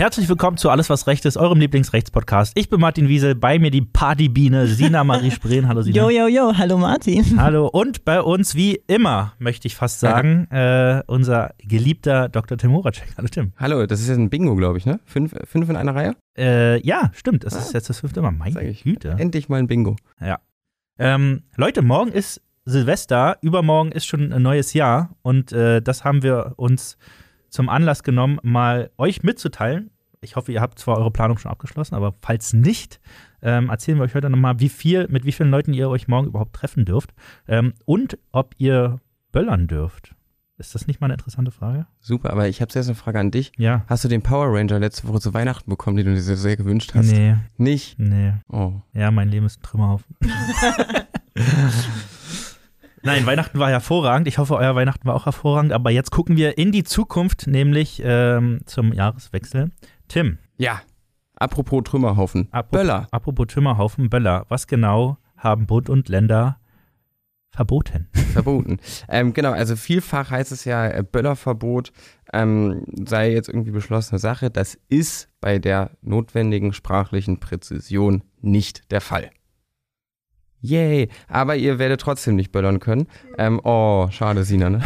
Herzlich willkommen zu Alles, was Recht ist, eurem Lieblingsrechtspodcast. Ich bin Martin Wiesel, bei mir die Partybiene Sina Marie Spreen. Hallo Sina. Jo, jo, jo, hallo Martin. Hallo und bei uns wie immer, möchte ich fast sagen, äh, unser geliebter Dr. Tim Horacek. Hallo Tim. Hallo, das ist jetzt ein Bingo, glaube ich, ne? Fünf, fünf in einer Reihe? Äh, ja, stimmt, das ist jetzt das fünfte Mal. Meine Güte. Endlich mal ein Bingo. Ja. Ähm, Leute, morgen ist Silvester, übermorgen ist schon ein neues Jahr und äh, das haben wir uns zum Anlass genommen, mal euch mitzuteilen. Ich hoffe, ihr habt zwar eure Planung schon abgeschlossen, aber falls nicht, ähm, erzählen wir euch heute nochmal, wie viel, mit wie vielen Leuten ihr euch morgen überhaupt treffen dürft ähm, und ob ihr böllern dürft. Ist das nicht mal eine interessante Frage? Super, aber ich habe zuerst eine Frage an dich. Ja. Hast du den Power Ranger letzte Woche zu Weihnachten bekommen, den du dir sehr gewünscht hast? Nee. Nicht? Nee. Oh. Ja, mein Leben ist ein Trümmerhaufen. Nein, Weihnachten war hervorragend. Ich hoffe, euer Weihnachten war auch hervorragend. Aber jetzt gucken wir in die Zukunft, nämlich ähm, zum Jahreswechsel. Tim. Ja. Apropos Trümmerhaufen. Apropos, Böller. Apropos Trümmerhaufen, Böller. Was genau haben Bund und Länder verboten? Verboten. ähm, genau, also vielfach heißt es ja, äh, Böllerverbot ähm, sei jetzt irgendwie beschlossene Sache. Das ist bei der notwendigen sprachlichen Präzision nicht der Fall. Yay, aber ihr werdet trotzdem nicht böllern können. Ähm, oh, schade, Sina, ne?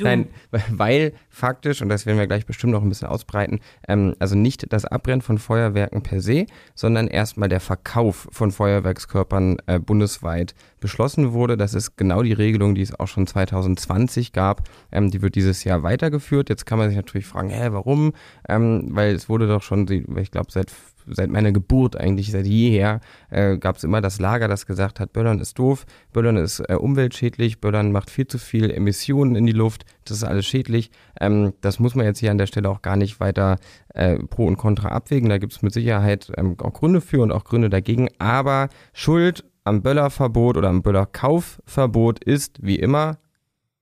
Nein, weil faktisch, und das werden wir gleich bestimmt noch ein bisschen ausbreiten, ähm, also nicht das Abbrennen von Feuerwerken per se, sondern erstmal der Verkauf von Feuerwerkskörpern äh, bundesweit beschlossen wurde. Das ist genau die Regelung, die es auch schon 2020 gab. Ähm, die wird dieses Jahr weitergeführt. Jetzt kann man sich natürlich fragen, hä, warum? Ähm, weil es wurde doch schon, ich glaube, seit seit meiner Geburt eigentlich, seit jeher, äh, gab es immer das Lager, das gesagt hat, Böllern ist doof, Böllern ist äh, umweltschädlich, Böllern macht viel zu viel Emissionen in die Luft, das ist alles schädlich. Ähm, das muss man jetzt hier an der Stelle auch gar nicht weiter äh, pro und contra abwägen. Da gibt es mit Sicherheit ähm, auch Gründe für und auch Gründe dagegen. Aber Schuld am Böllerverbot oder am Böllerkaufverbot ist wie immer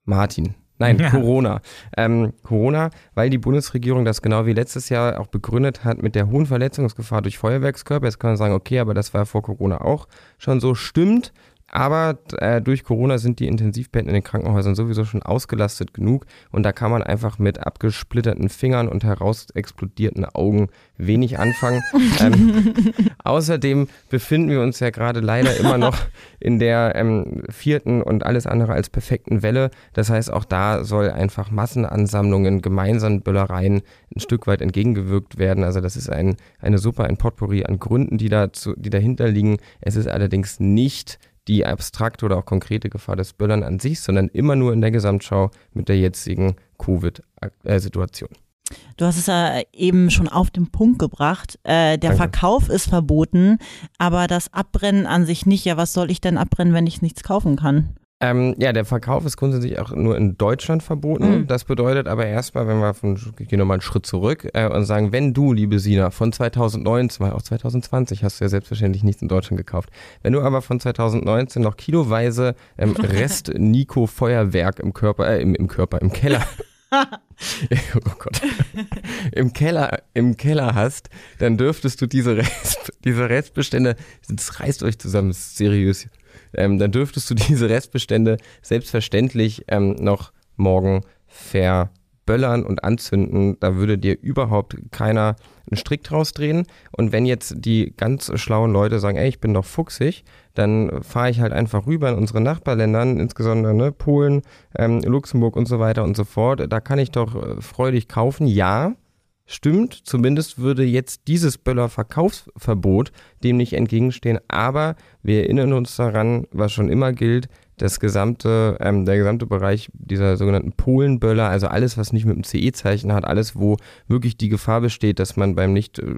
Martin. Nein, ja. Corona. Ähm, Corona, weil die Bundesregierung das genau wie letztes Jahr auch begründet hat mit der hohen Verletzungsgefahr durch Feuerwerkskörper. Jetzt kann man sagen, okay, aber das war vor Corona auch schon so. Stimmt, aber äh, durch Corona sind die Intensivbetten in den Krankenhäusern sowieso schon ausgelastet genug und da kann man einfach mit abgesplitterten Fingern und herausexplodierten Augen wenig anfangen. ähm, außerdem befinden wir uns ja gerade leider immer noch in der ähm, vierten und alles andere als perfekten Welle. Das heißt, auch da soll einfach Massenansammlungen, gemeinsamen Böllereien ein Stück weit entgegengewirkt werden. Also das ist ein, eine super ein Potpourri an Gründen, die, dazu, die dahinter liegen. Es ist allerdings nicht die abstrakte oder auch konkrete Gefahr des Böllern an sich, sondern immer nur in der Gesamtschau mit der jetzigen Covid-Situation. Du hast es ja eben schon auf den Punkt gebracht. Äh, der Danke. Verkauf ist verboten, aber das Abbrennen an sich nicht. Ja, was soll ich denn abbrennen, wenn ich nichts kaufen kann? Ähm, ja, der Verkauf ist grundsätzlich auch nur in Deutschland verboten. Mhm. Das bedeutet aber erstmal, wenn wir von, ich gehe nochmal einen Schritt zurück äh, und sagen, wenn du, liebe Sina, von 2019, weil auch 2020 hast du ja selbstverständlich nichts in Deutschland gekauft, wenn du aber von 2019 noch kiloweise ähm, Rest Nico Feuerwerk im Körper, äh, im, im Körper, im Keller oh Gott. Im Keller, im Keller hast, dann dürftest du diese, Rest, diese Restbestände, das reißt euch zusammen, seriös, ähm, dann dürftest du diese Restbestände selbstverständlich ähm, noch morgen verböllern und anzünden. Da würde dir überhaupt keiner einen Strick draus drehen. Und wenn jetzt die ganz schlauen Leute sagen, ey, ich bin doch fuchsig, dann fahre ich halt einfach rüber in unsere Nachbarländern, insbesondere ne, Polen, ähm, Luxemburg und so weiter und so fort. Da kann ich doch äh, freudig kaufen. Ja, stimmt. Zumindest würde jetzt dieses Böller-Verkaufsverbot dem nicht entgegenstehen. Aber wir erinnern uns daran, was schon immer gilt, das gesamte, ähm, der gesamte Bereich dieser sogenannten Polenböller, also alles, was nicht mit dem CE-Zeichen hat, alles, wo wirklich die Gefahr besteht, dass man beim nicht äh,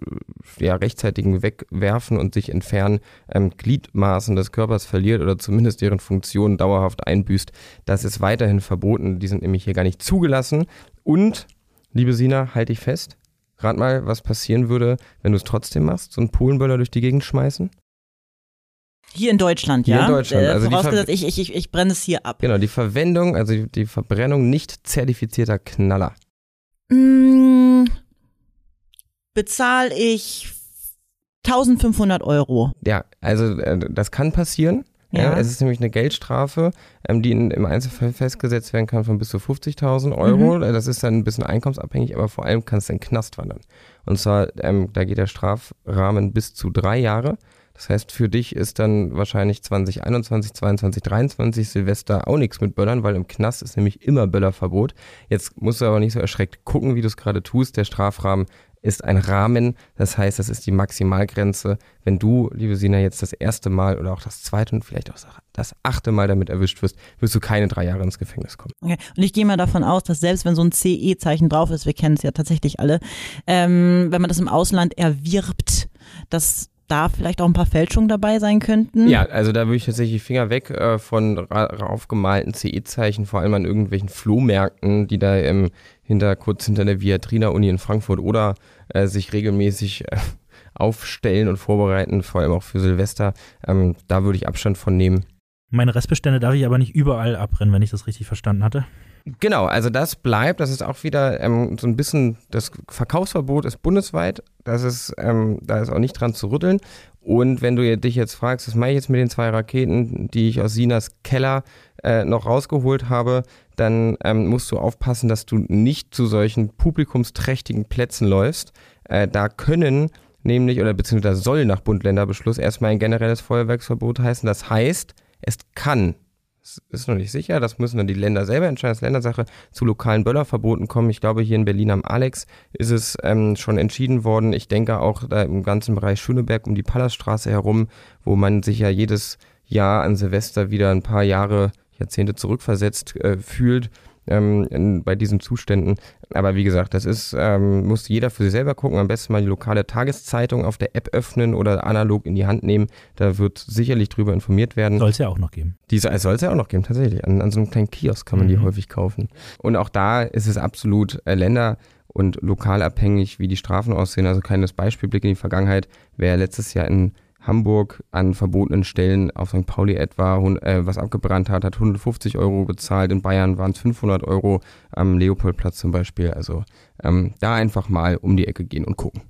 ja, rechtzeitigen Wegwerfen und sich entfernen ähm, Gliedmaßen des Körpers verliert oder zumindest deren Funktion dauerhaft einbüßt, das ist weiterhin verboten. Die sind nämlich hier gar nicht zugelassen. Und, liebe Sina, halte ich fest, rat mal, was passieren würde, wenn du es trotzdem machst, so einen Polenböller durch die Gegend schmeißen? Hier in Deutschland, hier ja? in Deutschland. Also vorausgesetzt, ich, ich, ich brenne es hier ab. Genau, die Verwendung, also die Verbrennung nicht zertifizierter Knaller. Mm, bezahle ich 1500 Euro. Ja, also äh, das kann passieren. Ja. es ist nämlich eine Geldstrafe, ähm, die in, im Einzelfall festgesetzt werden kann von bis zu 50.000 Euro. Mhm. Das ist dann ein bisschen einkommensabhängig, aber vor allem kann es in den Knast wandern. Und zwar, ähm, da geht der Strafrahmen bis zu drei Jahre. Das heißt, für dich ist dann wahrscheinlich 2021, 22, 23 Silvester auch nichts mit Böllern, weil im Knast ist nämlich immer Böllerverbot. Jetzt musst du aber nicht so erschreckt gucken, wie du es gerade tust. Der Strafrahmen ist ein Rahmen. Das heißt, das ist die Maximalgrenze. Wenn du, liebe Sina, jetzt das erste Mal oder auch das zweite und vielleicht auch das achte Mal damit erwischt wirst, wirst du keine drei Jahre ins Gefängnis kommen. Okay. Und ich gehe mal davon aus, dass selbst wenn so ein CE-Zeichen drauf ist, wir kennen es ja tatsächlich alle, ähm, wenn man das im Ausland erwirbt, dass da vielleicht auch ein paar Fälschungen dabei sein könnten? Ja, also da würde ich tatsächlich Finger weg äh, von raufgemalten CE-Zeichen, vor allem an irgendwelchen Flohmärkten, die da ähm, hinter, kurz hinter der Viatrina-Uni in Frankfurt oder äh, sich regelmäßig äh, aufstellen und vorbereiten, vor allem auch für Silvester. Ähm, da würde ich Abstand von nehmen. Meine Restbestände darf ich aber nicht überall abbrennen, wenn ich das richtig verstanden hatte. Genau, also das bleibt, das ist auch wieder ähm, so ein bisschen, das Verkaufsverbot ist bundesweit, das ist, ähm, da ist auch nicht dran zu rütteln. Und wenn du dich jetzt fragst, was mache ich jetzt mit den zwei Raketen, die ich aus Sinas Keller äh, noch rausgeholt habe, dann ähm, musst du aufpassen, dass du nicht zu solchen publikumsträchtigen Plätzen läufst. Äh, da können nämlich, oder beziehungsweise soll nach Bund-Länder-Beschluss erstmal ein generelles Feuerwerksverbot heißen. Das heißt, es kann ist noch nicht sicher, das müssen dann die Länder selber entscheiden, das ist Ländersache, zu lokalen Böllerverboten kommen. Ich glaube, hier in Berlin am Alex ist es ähm, schon entschieden worden. Ich denke auch da im ganzen Bereich Schöneberg um die Palaststraße herum, wo man sich ja jedes Jahr an Silvester wieder ein paar Jahre, Jahrzehnte zurückversetzt äh, fühlt ähm, in, bei diesen Zuständen. Aber wie gesagt, das ist, ähm, muss jeder für sich selber gucken. Am besten mal die lokale Tageszeitung auf der App öffnen oder analog in die Hand nehmen. Da wird sicherlich drüber informiert werden. Soll es ja auch noch geben. Diese äh, soll es ja auch noch geben, tatsächlich. An, an, so einem kleinen Kiosk kann man mhm. die häufig kaufen. Und auch da ist es absolut äh, Länder und lokal abhängig, wie die Strafen aussehen. Also kleines Beispielblick in die Vergangenheit. Wer letztes Jahr in Hamburg an verbotenen Stellen auf St. Pauli etwa äh, was abgebrannt hat, hat 150 Euro bezahlt. In Bayern waren es 500 Euro am Leopoldplatz zum Beispiel. Also ähm, da einfach mal um die Ecke gehen und gucken.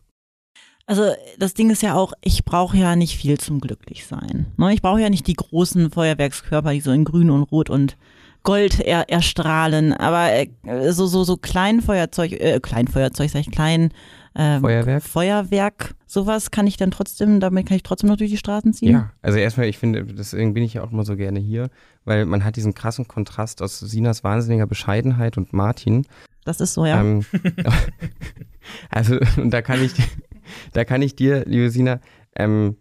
Also das Ding ist ja auch, ich brauche ja nicht viel zum Glücklichsein. Ne? Ich brauche ja nicht die großen Feuerwerkskörper, die so in Grün und Rot und Gold er, erstrahlen. Aber äh, so so so Kleinfeuerzeug, äh, Kleinfeuerzeug, sag ich klein ähm, Feuerwerk. Feuerwerk, sowas kann ich dann trotzdem, damit kann ich trotzdem noch durch die Straßen ziehen? Ja, also erstmal, ich finde, deswegen bin ich ja auch immer so gerne hier, weil man hat diesen krassen Kontrast aus Sinas wahnsinniger Bescheidenheit und Martin. Das ist so, ja. Ähm, also, und da kann ich, da kann ich dir, liebe Sina, ähm,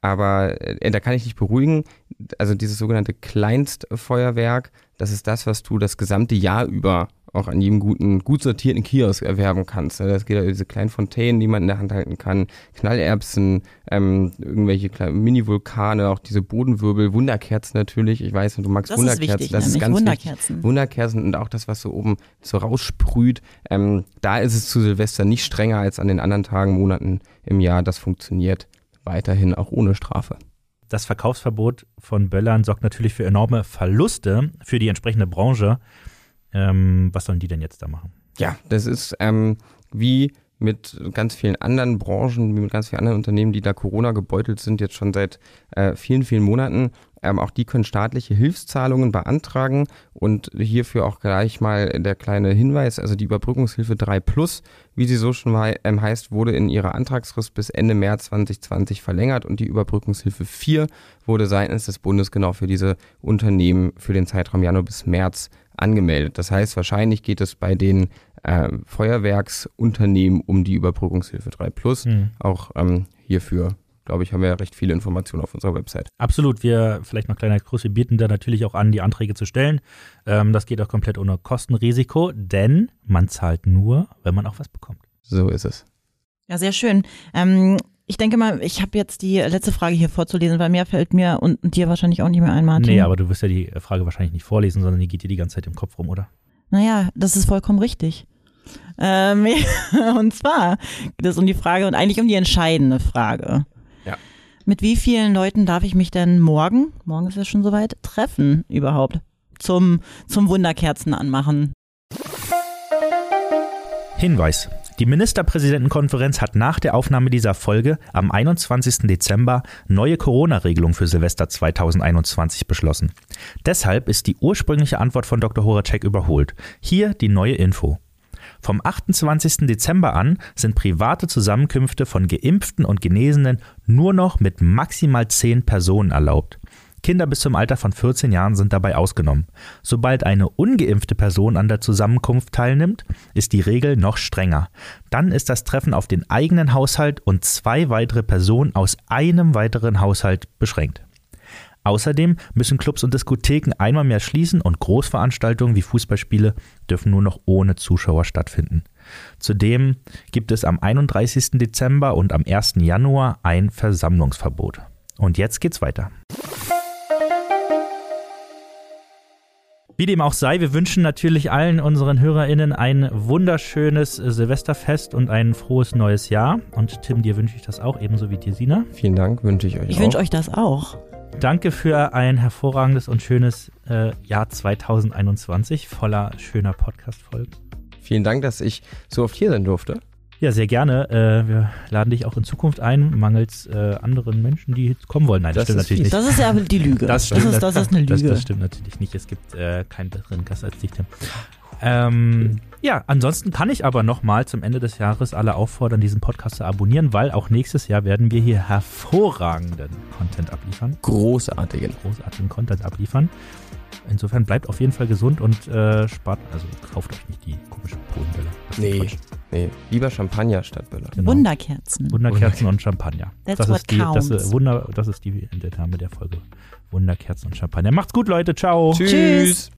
aber äh, da kann ich dich beruhigen. Also dieses sogenannte Kleinstfeuerwerk, das ist das, was du das gesamte Jahr über auch an jedem guten, gut sortierten Kiosk erwerben kannst. Das geht ja diese kleinen Fontänen, die man in der Hand halten kann, Knallerbsen, ähm, irgendwelche Mini-Vulkane, auch diese Bodenwirbel, Wunderkerzen natürlich. Ich weiß, du magst das Wunderkerzen. Ist wichtig, das ist ganz Wunderkerzen. Wichtig. Wunderkerzen und auch das, was so oben so raussprüht. Ähm, da ist es zu Silvester nicht strenger als an den anderen Tagen, Monaten im Jahr. Das funktioniert weiterhin auch ohne Strafe. Das Verkaufsverbot von Böllern sorgt natürlich für enorme Verluste für die entsprechende Branche. Ähm, was sollen die denn jetzt da machen? Ja, das ist ähm, wie mit ganz vielen anderen Branchen, wie mit ganz vielen anderen Unternehmen, die da Corona gebeutelt sind, jetzt schon seit äh, vielen, vielen Monaten. Ähm, auch die können staatliche Hilfszahlungen beantragen und hierfür auch gleich mal der kleine Hinweis, also die Überbrückungshilfe 3 Plus, wie sie so schon mal ähm, heißt, wurde in ihrer Antragsfrist bis Ende März 2020 verlängert und die Überbrückungshilfe 4 wurde seitens des Bundes genau für diese Unternehmen für den Zeitraum Januar bis März angemeldet. Das heißt, wahrscheinlich geht es bei den äh, Feuerwerksunternehmen um die Überbrückungshilfe 3 Plus. Mhm. Auch ähm, hierfür, glaube ich, haben wir ja recht viele Informationen auf unserer Website. Absolut. Wir, vielleicht noch kleiner Kurs, wir bieten da natürlich auch an, die Anträge zu stellen. Ähm, das geht auch komplett ohne Kostenrisiko, denn man zahlt nur, wenn man auch was bekommt. So ist es. Ja, sehr schön. Ähm, ich denke mal, ich habe jetzt die letzte Frage hier vorzulesen, weil mehr fällt mir und dir wahrscheinlich auch nicht mehr ein, Martin. Nee, aber du wirst ja die Frage wahrscheinlich nicht vorlesen, sondern die geht dir die ganze Zeit im Kopf rum, oder? Naja, das ist vollkommen richtig. Ähm, und zwar geht es um die Frage und eigentlich um die entscheidende Frage. Mit wie vielen Leuten darf ich mich denn morgen, morgen ist es schon soweit, treffen überhaupt zum, zum Wunderkerzen anmachen? Hinweis. Die Ministerpräsidentenkonferenz hat nach der Aufnahme dieser Folge am 21. Dezember neue Corona-Regelungen für Silvester 2021 beschlossen. Deshalb ist die ursprüngliche Antwort von Dr. Horacek überholt. Hier die neue Info. Vom 28. Dezember an sind private Zusammenkünfte von Geimpften und Genesenen nur noch mit maximal 10 Personen erlaubt. Kinder bis zum Alter von 14 Jahren sind dabei ausgenommen. Sobald eine ungeimpfte Person an der Zusammenkunft teilnimmt, ist die Regel noch strenger. Dann ist das Treffen auf den eigenen Haushalt und zwei weitere Personen aus einem weiteren Haushalt beschränkt. Außerdem müssen Clubs und Diskotheken einmal mehr schließen und Großveranstaltungen wie Fußballspiele dürfen nur noch ohne Zuschauer stattfinden. Zudem gibt es am 31. Dezember und am 1. Januar ein Versammlungsverbot. Und jetzt geht's weiter. Wie dem auch sei, wir wünschen natürlich allen unseren HörerInnen ein wunderschönes Silvesterfest und ein frohes neues Jahr. Und Tim, dir wünsche ich das auch, ebenso wie dir, Sina. Vielen Dank, wünsche ich euch Ich auch. wünsche euch das auch. Danke für ein hervorragendes und schönes äh, Jahr 2021 voller schöner Podcast-Folgen. Vielen Dank, dass ich so oft hier sein durfte. Ja, sehr gerne. Äh, wir laden dich auch in Zukunft ein, mangels äh, anderen Menschen, die kommen wollen. Nein, das, Das stimmt ist natürlich nicht. Das ist ja die Lüge. Das stimmt. Das ist, das ist eine Das, Lüge. das stimmt natürlich nicht. Es gibt äh, keinen besseren Gast als dich, Tim. Ähm, ja, ansonsten kann ich aber nochmal zum Ende des Jahres alle auffordern, diesen Podcast zu abonnieren, weil auch nächstes Jahr werden wir hier hervorragenden Content abliefern, Großartigen. großartigen Content abliefern. Insofern bleibt auf jeden Fall gesund und äh, spart, also kauft euch nicht die komische ist Nee. Quatsch. Nee, lieber Champagner statt Böller. Genau. Wunderkerzen. Wunderkerzen und Champagner. That's das what ist die, das, ist Wunder, das ist die der Name der Folge. Wunderkerzen und Champagner. Macht's gut, Leute. Ciao. Tschüss.